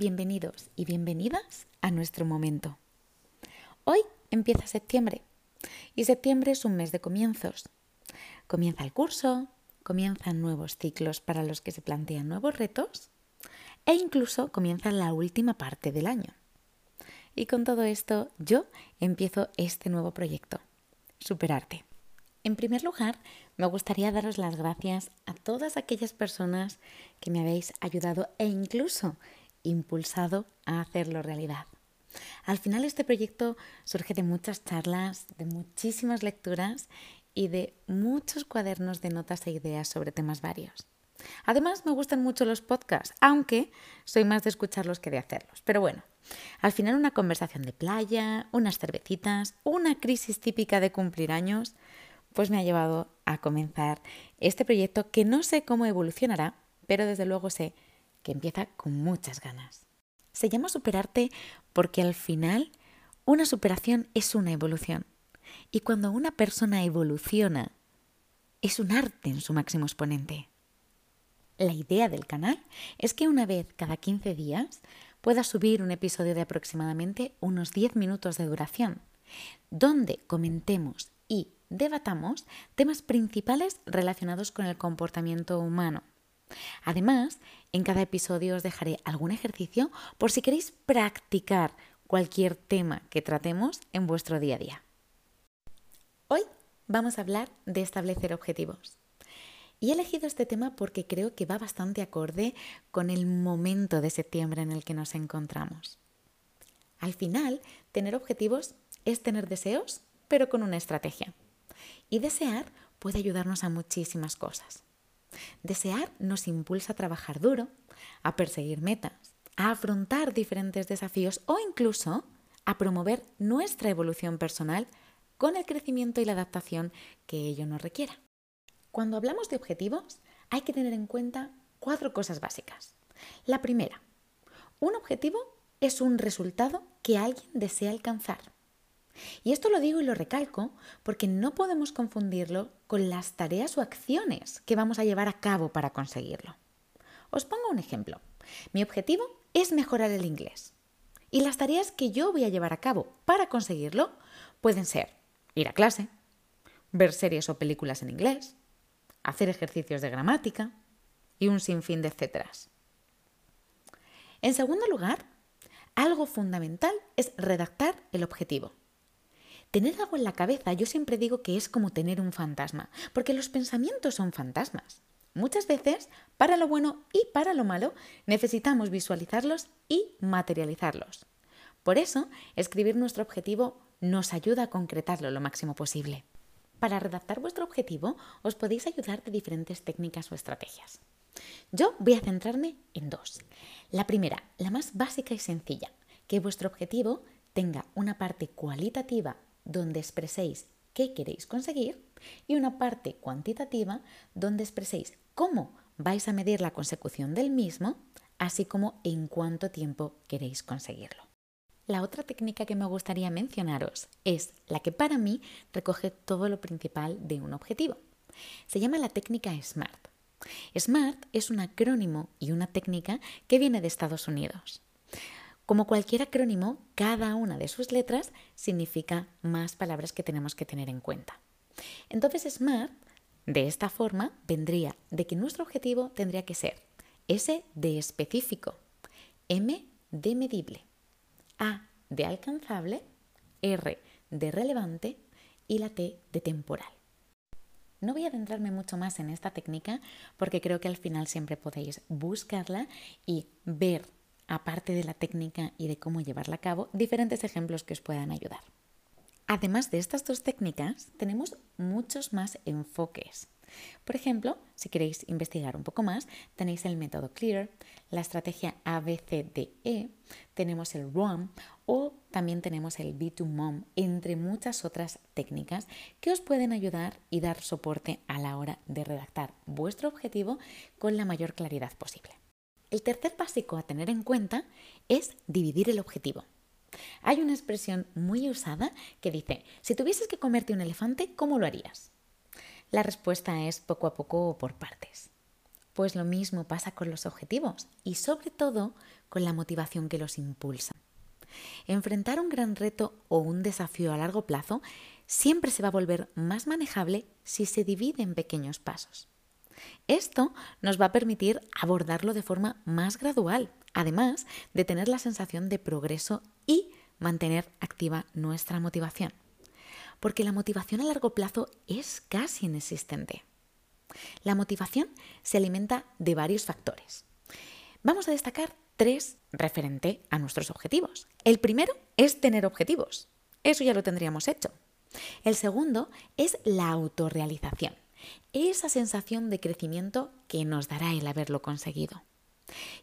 bienvenidos y bienvenidas a nuestro momento. Hoy empieza septiembre y septiembre es un mes de comienzos. Comienza el curso, comienzan nuevos ciclos para los que se plantean nuevos retos e incluso comienza la última parte del año. Y con todo esto yo empiezo este nuevo proyecto, Superarte. En primer lugar, me gustaría daros las gracias a todas aquellas personas que me habéis ayudado e incluso impulsado a hacerlo realidad. Al final este proyecto surge de muchas charlas, de muchísimas lecturas y de muchos cuadernos de notas e ideas sobre temas varios. Además me gustan mucho los podcasts, aunque soy más de escucharlos que de hacerlos. Pero bueno, al final una conversación de playa, unas cervecitas, una crisis típica de cumplir años, pues me ha llevado a comenzar este proyecto que no sé cómo evolucionará, pero desde luego sé que empieza con muchas ganas. Se llama superarte porque al final una superación es una evolución. Y cuando una persona evoluciona, es un arte en su máximo exponente. La idea del canal es que una vez cada 15 días pueda subir un episodio de aproximadamente unos 10 minutos de duración, donde comentemos y debatamos temas principales relacionados con el comportamiento humano. Además, en cada episodio os dejaré algún ejercicio por si queréis practicar cualquier tema que tratemos en vuestro día a día. Hoy vamos a hablar de establecer objetivos. Y he elegido este tema porque creo que va bastante acorde con el momento de septiembre en el que nos encontramos. Al final, tener objetivos es tener deseos, pero con una estrategia. Y desear puede ayudarnos a muchísimas cosas. Desear nos impulsa a trabajar duro, a perseguir metas, a afrontar diferentes desafíos o incluso a promover nuestra evolución personal con el crecimiento y la adaptación que ello nos requiera. Cuando hablamos de objetivos, hay que tener en cuenta cuatro cosas básicas. La primera, un objetivo es un resultado que alguien desea alcanzar. Y esto lo digo y lo recalco porque no podemos confundirlo con las tareas o acciones que vamos a llevar a cabo para conseguirlo. Os pongo un ejemplo. Mi objetivo es mejorar el inglés. Y las tareas que yo voy a llevar a cabo para conseguirlo pueden ser ir a clase, ver series o películas en inglés, hacer ejercicios de gramática y un sinfín de etcéteras. En segundo lugar, algo fundamental es redactar el objetivo. Tener algo en la cabeza yo siempre digo que es como tener un fantasma, porque los pensamientos son fantasmas. Muchas veces, para lo bueno y para lo malo, necesitamos visualizarlos y materializarlos. Por eso, escribir nuestro objetivo nos ayuda a concretarlo lo máximo posible. Para redactar vuestro objetivo, os podéis ayudar de diferentes técnicas o estrategias. Yo voy a centrarme en dos. La primera, la más básica y sencilla, que vuestro objetivo tenga una parte cualitativa donde expreséis qué queréis conseguir y una parte cuantitativa donde expreséis cómo vais a medir la consecución del mismo, así como en cuánto tiempo queréis conseguirlo. La otra técnica que me gustaría mencionaros es la que para mí recoge todo lo principal de un objetivo. Se llama la técnica SMART. SMART es un acrónimo y una técnica que viene de Estados Unidos. Como cualquier acrónimo, cada una de sus letras significa más palabras que tenemos que tener en cuenta. Entonces, SMART, de esta forma, vendría de que nuestro objetivo tendría que ser S de específico, M de medible, A de alcanzable, R de relevante y la T de temporal. No voy a adentrarme mucho más en esta técnica porque creo que al final siempre podéis buscarla y ver aparte de la técnica y de cómo llevarla a cabo, diferentes ejemplos que os puedan ayudar. Además de estas dos técnicas, tenemos muchos más enfoques. Por ejemplo, si queréis investigar un poco más, tenéis el método CLEAR, la estrategia ABCDE, tenemos el ROM o también tenemos el B2MOM, entre muchas otras técnicas que os pueden ayudar y dar soporte a la hora de redactar vuestro objetivo con la mayor claridad posible. El tercer básico a tener en cuenta es dividir el objetivo. Hay una expresión muy usada que dice, si tuvieses que comerte un elefante, ¿cómo lo harías? La respuesta es poco a poco o por partes. Pues lo mismo pasa con los objetivos y sobre todo con la motivación que los impulsa. Enfrentar un gran reto o un desafío a largo plazo siempre se va a volver más manejable si se divide en pequeños pasos. Esto nos va a permitir abordarlo de forma más gradual, además de tener la sensación de progreso y mantener activa nuestra motivación. Porque la motivación a largo plazo es casi inexistente. La motivación se alimenta de varios factores. Vamos a destacar tres referente a nuestros objetivos. El primero es tener objetivos. Eso ya lo tendríamos hecho. El segundo es la autorrealización, esa sensación de crecimiento que nos dará el haberlo conseguido.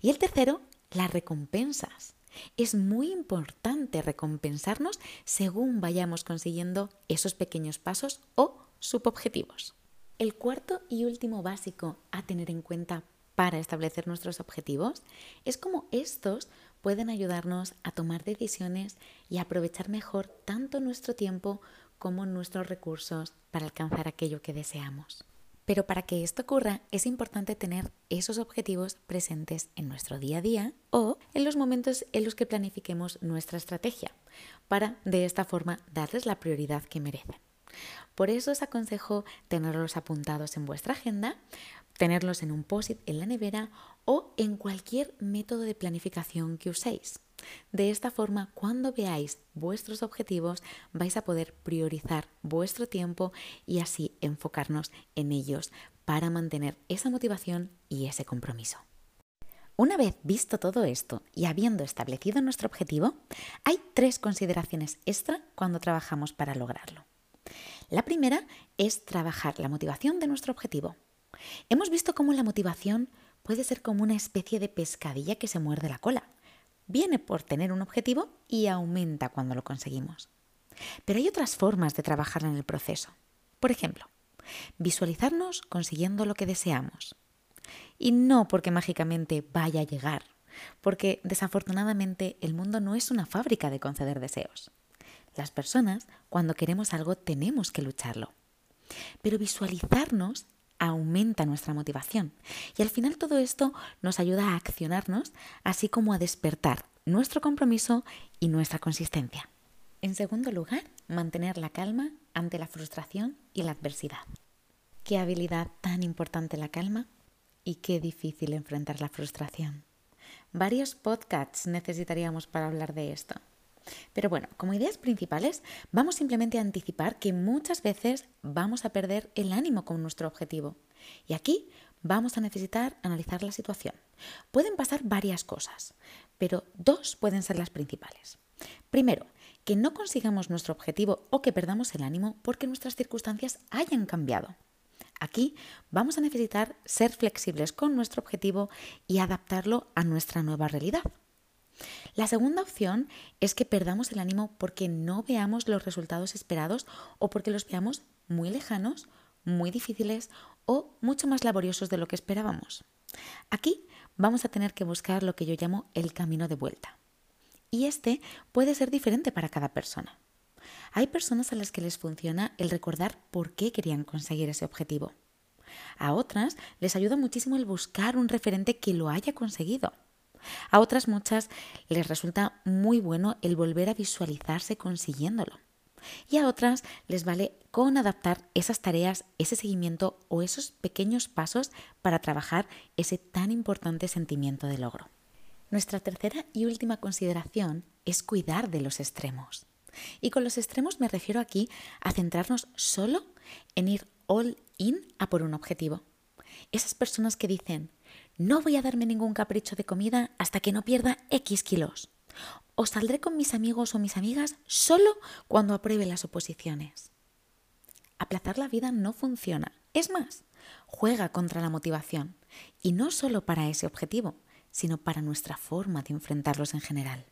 Y el tercero, las recompensas. Es muy importante recompensarnos según vayamos consiguiendo esos pequeños pasos o subobjetivos. El cuarto y último básico a tener en cuenta para establecer nuestros objetivos es cómo estos pueden ayudarnos a tomar decisiones y aprovechar mejor tanto nuestro tiempo como nuestros recursos para alcanzar aquello que deseamos. Pero para que esto ocurra es importante tener esos objetivos presentes en nuestro día a día o en los momentos en los que planifiquemos nuestra estrategia, para de esta forma darles la prioridad que merecen. Por eso os aconsejo tenerlos apuntados en vuestra agenda, tenerlos en un post-it en la nevera o en cualquier método de planificación que uséis. De esta forma, cuando veáis vuestros objetivos, vais a poder priorizar vuestro tiempo y así enfocarnos en ellos para mantener esa motivación y ese compromiso. Una vez visto todo esto y habiendo establecido nuestro objetivo, hay tres consideraciones extra cuando trabajamos para lograrlo. La primera es trabajar la motivación de nuestro objetivo. Hemos visto cómo la motivación puede ser como una especie de pescadilla que se muerde la cola viene por tener un objetivo y aumenta cuando lo conseguimos. Pero hay otras formas de trabajar en el proceso. Por ejemplo, visualizarnos consiguiendo lo que deseamos. Y no porque mágicamente vaya a llegar, porque desafortunadamente el mundo no es una fábrica de conceder deseos. Las personas, cuando queremos algo, tenemos que lucharlo. Pero visualizarnos aumenta nuestra motivación. Y al final todo esto nos ayuda a accionarnos, así como a despertar nuestro compromiso y nuestra consistencia. En segundo lugar, mantener la calma ante la frustración y la adversidad. Qué habilidad tan importante la calma y qué difícil enfrentar la frustración. Varios podcasts necesitaríamos para hablar de esto. Pero bueno, como ideas principales, vamos simplemente a anticipar que muchas veces vamos a perder el ánimo con nuestro objetivo. Y aquí vamos a necesitar analizar la situación. Pueden pasar varias cosas, pero dos pueden ser las principales. Primero, que no consigamos nuestro objetivo o que perdamos el ánimo porque nuestras circunstancias hayan cambiado. Aquí vamos a necesitar ser flexibles con nuestro objetivo y adaptarlo a nuestra nueva realidad. La segunda opción es que perdamos el ánimo porque no veamos los resultados esperados o porque los veamos muy lejanos, muy difíciles o mucho más laboriosos de lo que esperábamos. Aquí vamos a tener que buscar lo que yo llamo el camino de vuelta. Y este puede ser diferente para cada persona. Hay personas a las que les funciona el recordar por qué querían conseguir ese objetivo. A otras les ayuda muchísimo el buscar un referente que lo haya conseguido. A otras muchas les resulta muy bueno el volver a visualizarse consiguiéndolo. Y a otras les vale con adaptar esas tareas, ese seguimiento o esos pequeños pasos para trabajar ese tan importante sentimiento de logro. Nuestra tercera y última consideración es cuidar de los extremos. Y con los extremos me refiero aquí a centrarnos solo en ir all in a por un objetivo. Esas personas que dicen, no voy a darme ningún capricho de comida hasta que no pierda X kilos. O saldré con mis amigos o mis amigas solo cuando apruebe las oposiciones. Aplazar la vida no funciona. Es más, juega contra la motivación. Y no solo para ese objetivo, sino para nuestra forma de enfrentarlos en general.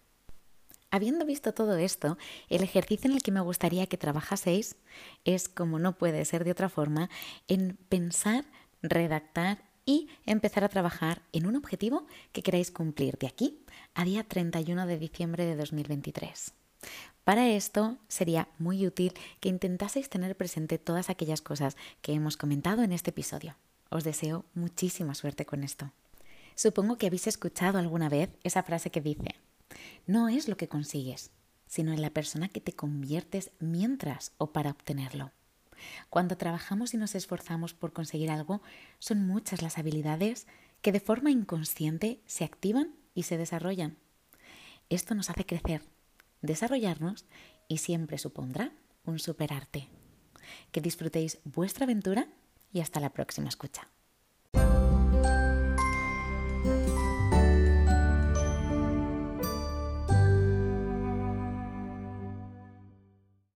Habiendo visto todo esto, el ejercicio en el que me gustaría que trabajaseis es, como no puede ser de otra forma, en pensar, redactar y empezar a trabajar en un objetivo que queráis cumplir de aquí a día 31 de diciembre de 2023. Para esto sería muy útil que intentaseis tener presente todas aquellas cosas que hemos comentado en este episodio. Os deseo muchísima suerte con esto. Supongo que habéis escuchado alguna vez esa frase que dice, no es lo que consigues, sino en la persona que te conviertes mientras o para obtenerlo. Cuando trabajamos y nos esforzamos por conseguir algo, son muchas las habilidades que de forma inconsciente se activan y se desarrollan. Esto nos hace crecer, desarrollarnos y siempre supondrá un superarte. Que disfrutéis vuestra aventura y hasta la próxima escucha.